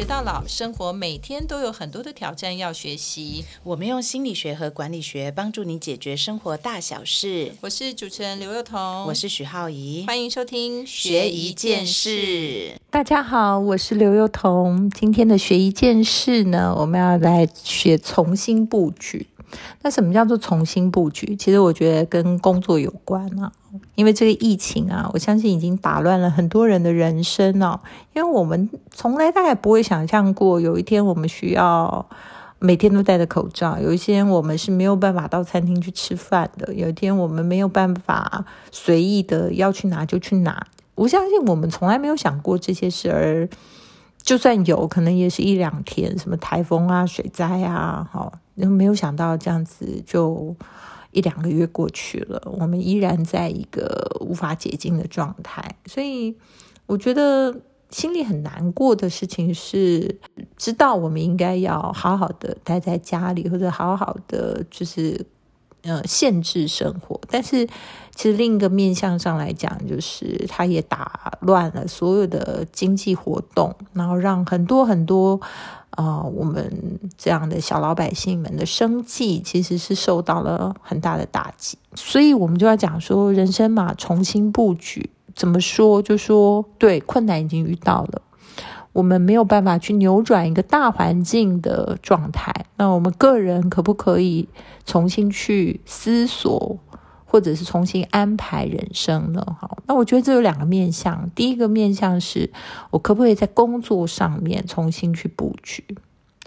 学到老，生活每天都有很多的挑战要学习。我们用心理学和管理学帮助你解决生活大小事。我是主持人刘幼彤，我是许浩怡，欢迎收听学一件事。大家好，我是刘幼彤。今天的学一件事呢，我们要来学重新布局。那什么叫做重新布局？其实我觉得跟工作有关啊，因为这个疫情啊，我相信已经打乱了很多人的人生哦。因为我们从来大概不会想象过，有一天我们需要每天都戴着口罩，有一天我们是没有办法到餐厅去吃饭的，有一天我们没有办法随意的要去哪就去哪。我相信我们从来没有想过这些事，而就算有可能也是一两天，什么台风啊、水灾啊，好。没有想到这样子就一两个月过去了，我们依然在一个无法解禁的状态，所以我觉得心里很难过的事情是，知道我们应该要好好的待在家里，或者好好的就是呃限制生活，但是其实另一个面向上来讲，就是它也打乱了所有的经济活动，然后让很多很多。啊，我们这样的小老百姓们的生计其实是受到了很大的打击，所以我们就要讲说，人生嘛，重新布局。怎么说？就说对，困难已经遇到了，我们没有办法去扭转一个大环境的状态。那我们个人可不可以重新去思索？或者是重新安排人生呢？好，那我觉得这有两个面向。第一个面向是我可不可以在工作上面重新去布局？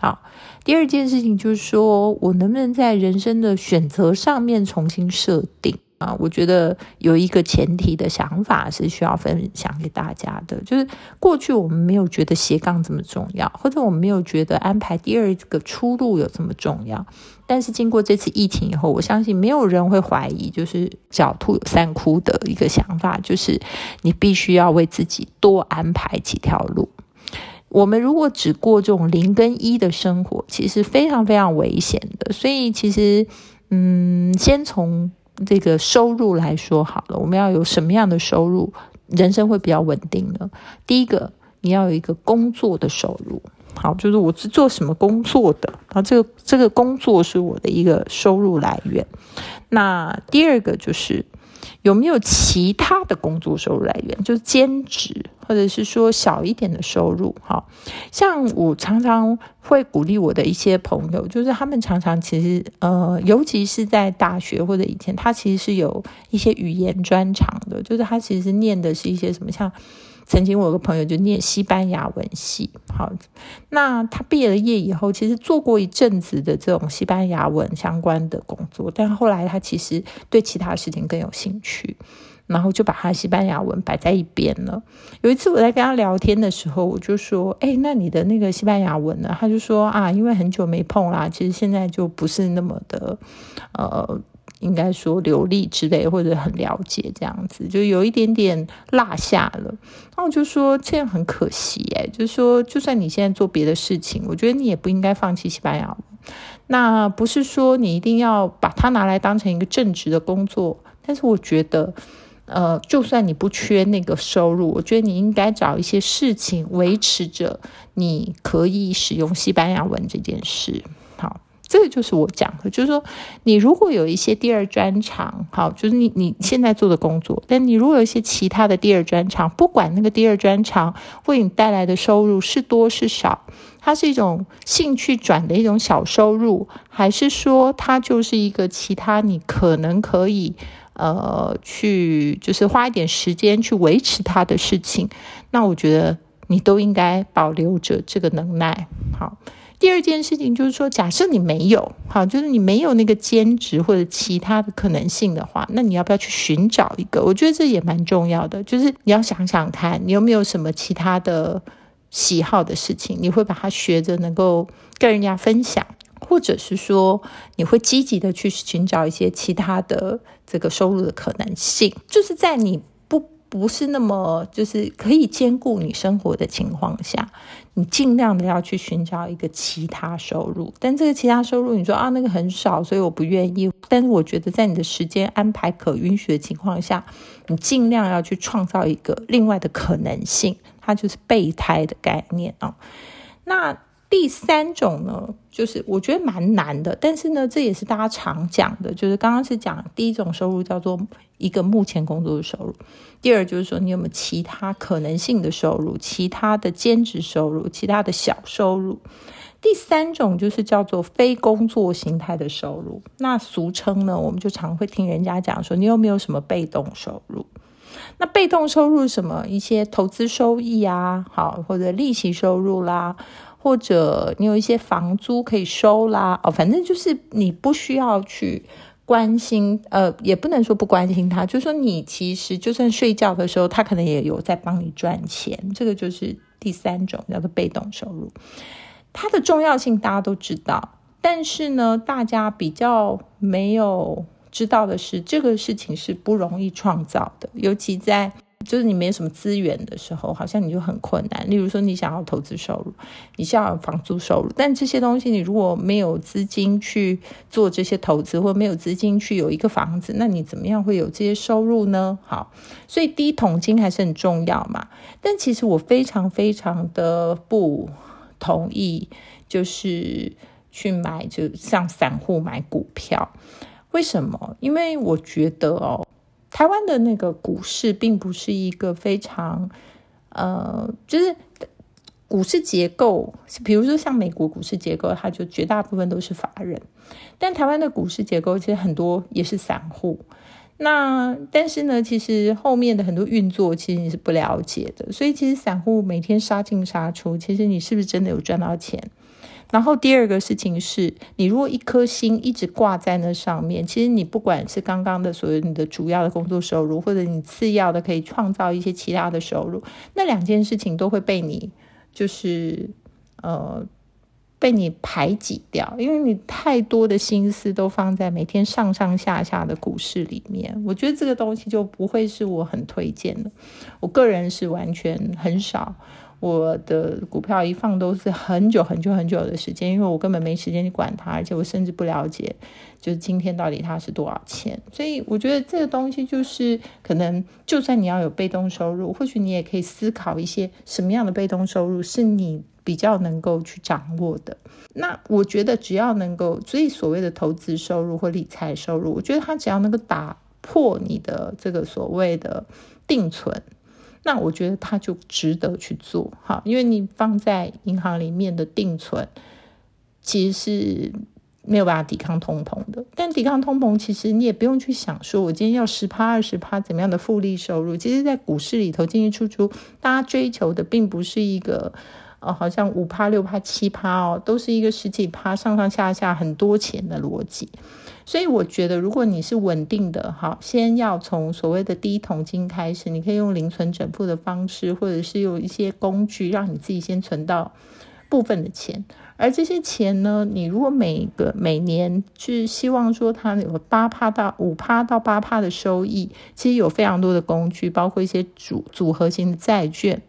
好，第二件事情就是说我能不能在人生的选择上面重新设定？啊，我觉得有一个前提的想法是需要分享给大家的，就是过去我们没有觉得斜杠这么重要，或者我们没有觉得安排第二个出路有这么重要。但是经过这次疫情以后，我相信没有人会怀疑，就是狡兔有三窟的一个想法，就是你必须要为自己多安排几条路。我们如果只过这种零跟一的生活，其实非常非常危险的。所以其实，嗯，先从。这个收入来说好了，我们要有什么样的收入，人生会比较稳定呢？第一个，你要有一个工作的收入，好，就是我是做什么工作的，然后，这个这个工作是我的一个收入来源。那第二个就是。有没有其他的工作收入来源，就是兼职，或者是说小一点的收入？哈，像我常常会鼓励我的一些朋友，就是他们常常其实呃，尤其是在大学或者以前，他其实是有一些语言专长的，就是他其实念的是一些什么像。曾经我有个朋友就念西班牙文系，好，那他毕业了业以后，其实做过一阵子的这种西班牙文相关的工作，但后来他其实对其他事情更有兴趣，然后就把他西班牙文摆在一边了。有一次我在跟他聊天的时候，我就说：“哎，那你的那个西班牙文呢？”他就说：“啊，因为很久没碰啦，其实现在就不是那么的，呃。”应该说流利之类，或者很了解这样子，就有一点点落下了。那我就说这样很可惜哎，就是说就算你现在做别的事情，我觉得你也不应该放弃西班牙文。那不是说你一定要把它拿来当成一个正职的工作，但是我觉得，呃，就算你不缺那个收入，我觉得你应该找一些事情维持着你可以使用西班牙文这件事。这个就是我讲的，就是说，你如果有一些第二专长，好，就是你你现在做的工作，但你如果有一些其他的第二专长，不管那个第二专长为你带来的收入是多是少，它是一种兴趣转的一种小收入，还是说它就是一个其他你可能可以呃去就是花一点时间去维持它的事情，那我觉得你都应该保留着这个能耐，好。第二件事情就是说，假设你没有好，就是你没有那个兼职或者其他的可能性的话，那你要不要去寻找一个？我觉得这也蛮重要的，就是你要想想看，你有没有什么其他的喜好的事情，你会把它学着能够跟人家分享，或者是说你会积极的去寻找一些其他的这个收入的可能性，就是在你。不是那么就是可以兼顾你生活的情况下，你尽量的要去寻找一个其他收入。但这个其他收入，你说啊那个很少，所以我不愿意。但是我觉得在你的时间安排可允许的情况下，你尽量要去创造一个另外的可能性。它就是备胎的概念啊。那第三种呢，就是我觉得蛮难的，但是呢，这也是大家常讲的，就是刚刚是讲第一种收入叫做一个目前工作的收入，第二就是说你有没有其他可能性的收入，其他的兼职收入，其他的小收入。第三种就是叫做非工作形态的收入，那俗称呢，我们就常会听人家讲说，你有没有什么被动收入？那被动收入什么？一些投资收益啊，好，或者利息收入啦。或者你有一些房租可以收啦，哦，反正就是你不需要去关心，呃，也不能说不关心他，就说你其实就算睡觉的时候，他可能也有在帮你赚钱，这个就是第三种叫做被动收入。它的重要性大家都知道，但是呢，大家比较没有知道的是，这个事情是不容易创造的，尤其在。就是你没什么资源的时候，好像你就很困难。例如说，你想要投资收入，你需要房租收入，但这些东西你如果没有资金去做这些投资，或没有资金去有一个房子，那你怎么样会有这些收入呢？好，所以第一桶金还是很重要嘛。但其实我非常非常的不同意，就是去买，就像散户买股票。为什么？因为我觉得哦。台湾的那个股市并不是一个非常，呃，就是股市结构，比如说像美国股市结构，它就绝大部分都是法人，但台湾的股市结构其实很多也是散户。那但是呢，其实后面的很多运作其实你是不了解的，所以其实散户每天杀进杀出，其实你是不是真的有赚到钱？然后第二个事情是，你如果一颗心一直挂在那上面，其实你不管是刚刚的所谓你的主要的工作收入，或者你次要的可以创造一些其他的收入，那两件事情都会被你就是呃被你排挤掉，因为你太多的心思都放在每天上上下下的股市里面。我觉得这个东西就不会是我很推荐的，我个人是完全很少。我的股票一放都是很久很久很久的时间，因为我根本没时间去管它，而且我甚至不了解，就是今天到底它是多少钱。所以我觉得这个东西就是可能，就算你要有被动收入，或许你也可以思考一些什么样的被动收入是你比较能够去掌握的。那我觉得只要能够，所以所谓的投资收入或理财收入，我觉得它只要能够打破你的这个所谓的定存。那我觉得它就值得去做，哈，因为你放在银行里面的定存，其实是没有办法抵抗通膨的。但抵抗通膨，其实你也不用去想说，我今天要十趴二十趴怎么样的复利收入。其实，在股市里头进进出出，大家追求的并不是一个。哦，好像五趴、六趴、七趴哦，都是一个十几趴上上下下很多钱的逻辑。所以我觉得，如果你是稳定的，好，先要从所谓的第一桶金开始，你可以用零存整付的方式，或者是用一些工具，让你自己先存到部分的钱。而这些钱呢，你如果每个每年是希望说它有八趴到五趴到八趴的收益，其实有非常多的工具，包括一些组组合型的债券。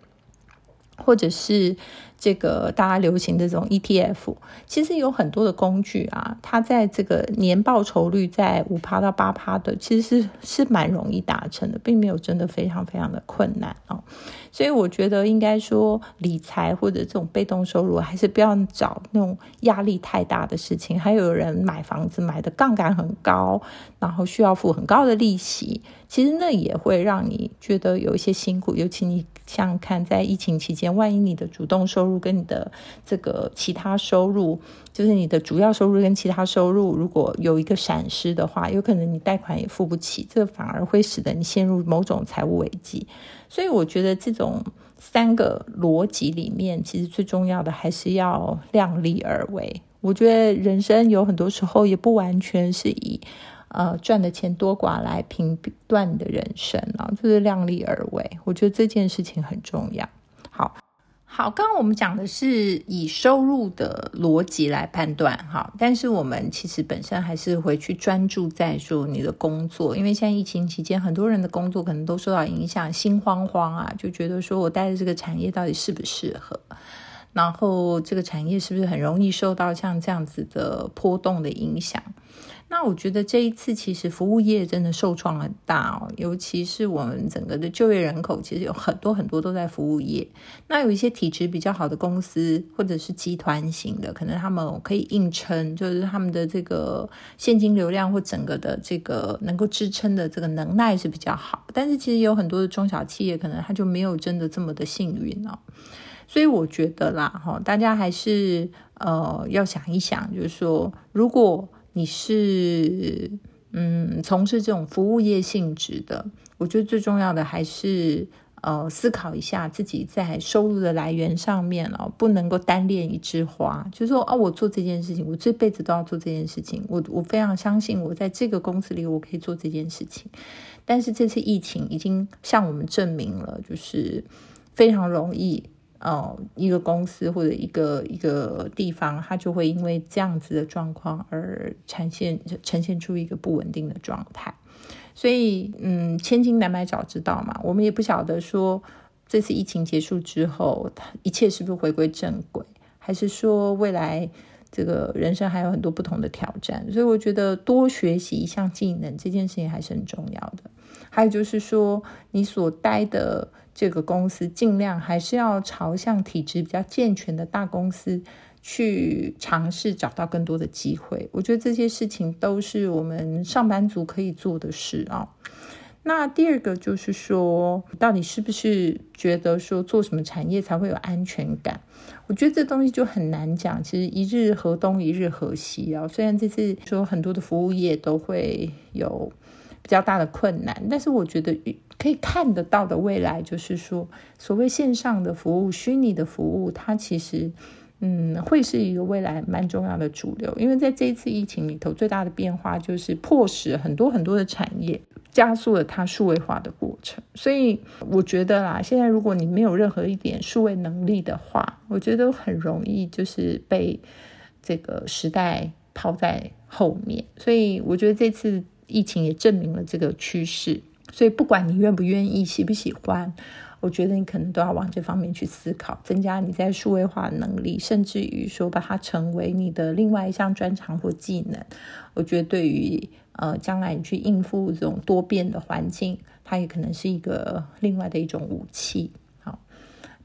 或者是这个大家流行的这种 ETF，其实有很多的工具啊，它在这个年报酬率在五趴到八趴的，其实是是蛮容易达成的，并没有真的非常非常的困难啊。所以我觉得应该说理财或者这种被动收入，还是不要找那种压力太大的事情。还有人买房子买的杠杆很高，然后需要付很高的利息，其实那也会让你觉得有一些辛苦，尤其你。像看在疫情期间，万一你的主动收入跟你的这个其他收入，就是你的主要收入跟其他收入，如果有一个闪失的话，有可能你贷款也付不起，这反而会使得你陷入某种财务危机。所以我觉得这种三个逻辑里面，其实最重要的还是要量力而为。我觉得人生有很多时候也不完全是以。呃，赚的钱多寡来评断你的人生啊，就是量力而为。我觉得这件事情很重要。好，好，刚刚我们讲的是以收入的逻辑来判断，哈，但是我们其实本身还是回去专注在说你的工作，因为现在疫情期间，很多人的工作可能都受到影响，心慌慌啊，就觉得说我待的这个产业到底适不适合？然后这个产业是不是很容易受到像这样子的波动的影响？那我觉得这一次其实服务业真的受创很大哦，尤其是我们整个的就业人口，其实有很多很多都在服务业。那有一些体质比较好的公司或者是集团型的，可能他们可以硬撑，就是他们的这个现金流量或整个的这个能够支撑的这个能耐是比较好。但是其实有很多的中小企业，可能他就没有真的这么的幸运哦。所以我觉得啦，哈，大家还是呃要想一想，就是说如果。你是嗯从事这种服务业性质的，我觉得最重要的还是呃思考一下自己在收入的来源上面哦，不能够单恋一枝花，就是说哦，我做这件事情，我这辈子都要做这件事情，我我非常相信我在这个公司里我可以做这件事情，但是这次疫情已经向我们证明了，就是非常容易。哦，一个公司或者一个一个地方，它就会因为这样子的状况而呈现呈现出一个不稳定的状态。所以，嗯，千金难买早知道嘛，我们也不晓得说这次疫情结束之后，一切是不是回归正轨，还是说未来这个人生还有很多不同的挑战。所以，我觉得多学习一项技能这件事情还是很重要的。还有就是说，你所待的。这个公司尽量还是要朝向体质比较健全的大公司去尝试，找到更多的机会。我觉得这些事情都是我们上班族可以做的事啊。那第二个就是说，到底是不是觉得说做什么产业才会有安全感？我觉得这东西就很难讲。其实一日河东，一日河西啊。虽然这次说很多的服务业都会有比较大的困难，但是我觉得。可以看得到的未来，就是说，所谓线上的服务、虚拟的服务，它其实，嗯，会是一个未来蛮重要的主流。因为在这一次疫情里头，最大的变化就是迫使很多很多的产业加速了它数位化的过程。所以，我觉得啦，现在如果你没有任何一点数位能力的话，我觉得很容易就是被这个时代抛在后面。所以，我觉得这次疫情也证明了这个趋势。所以，不管你愿不愿意、喜不喜欢，我觉得你可能都要往这方面去思考，增加你在数位化能力，甚至于说把它成为你的另外一项专长或技能。我觉得对于呃将来你去应付这种多变的环境，它也可能是一个另外的一种武器。好，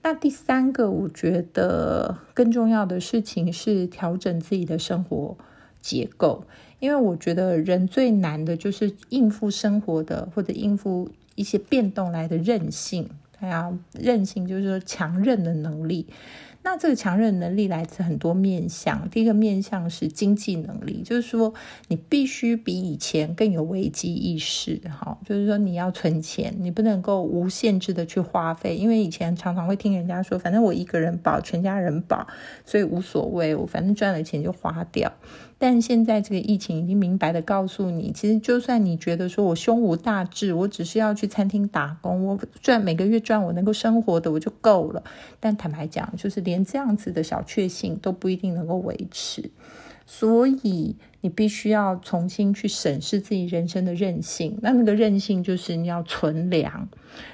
那第三个，我觉得更重要的事情是调整自己的生活结构。因为我觉得人最难的就是应付生活的或者应付一些变动来的韧性，他要韧性就是说强韧的能力。那这个强韧能力来自很多面向。第一个面向是经济能力，就是说你必须比以前更有危机意识，哈，就是说你要存钱，你不能够无限制的去花费，因为以前常常会听人家说，反正我一个人保，全家人保，所以无所谓，我反正赚了钱就花掉。但现在这个疫情已经明白的告诉你，其实就算你觉得说我胸无大志，我只是要去餐厅打工，我赚每个月赚我能够生活的我就够了。但坦白讲，就是连这样子的小确幸都不一定能够维持，所以。你必须要重新去审视自己人生的韧性，那那个韧性就是你要存粮，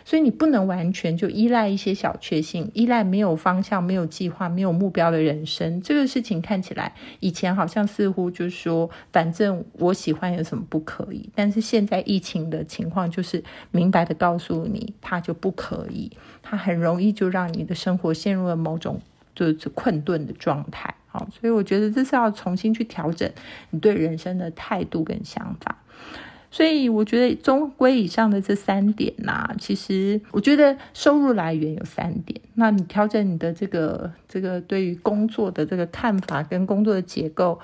所以你不能完全就依赖一些小确幸，依赖没有方向、没有计划、没有目标的人生。这个事情看起来以前好像似乎就是说，反正我喜欢有什么不可以，但是现在疫情的情况就是明白的告诉你，它就不可以，它很容易就让你的生活陷入了某种就是困顿的状态。所以我觉得这是要重新去调整你对人生的态度跟想法。所以我觉得中规以上的这三点呐，其实我觉得收入来源有三点。那你调整你的这个这个对于工作的这个看法跟工作的结构。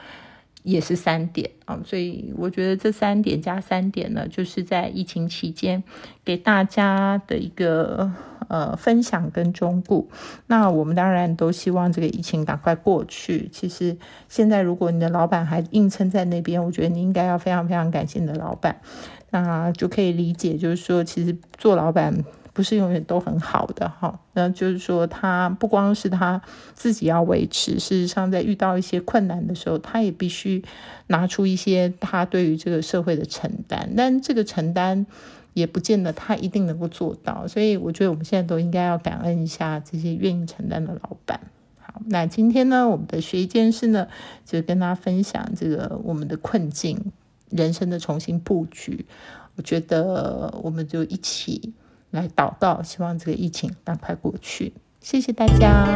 也是三点啊，所以我觉得这三点加三点呢，就是在疫情期间给大家的一个呃分享跟忠顾。那我们当然都希望这个疫情赶快过去。其实现在如果你的老板还硬撑在那边，我觉得你应该要非常非常感谢你的老板，那就可以理解，就是说其实做老板。不是永远都很好的哈，那就是说，他不光是他自己要维持，事实上，在遇到一些困难的时候，他也必须拿出一些他对于这个社会的承担。但这个承担也不见得他一定能够做到，所以我觉得我们现在都应该要感恩一下这些愿意承担的老板。好，那今天呢，我们的学一件事呢，就跟大家分享这个我们的困境，人生的重新布局。我觉得我们就一起来祷告，希望这个疫情赶快过去。谢谢大家。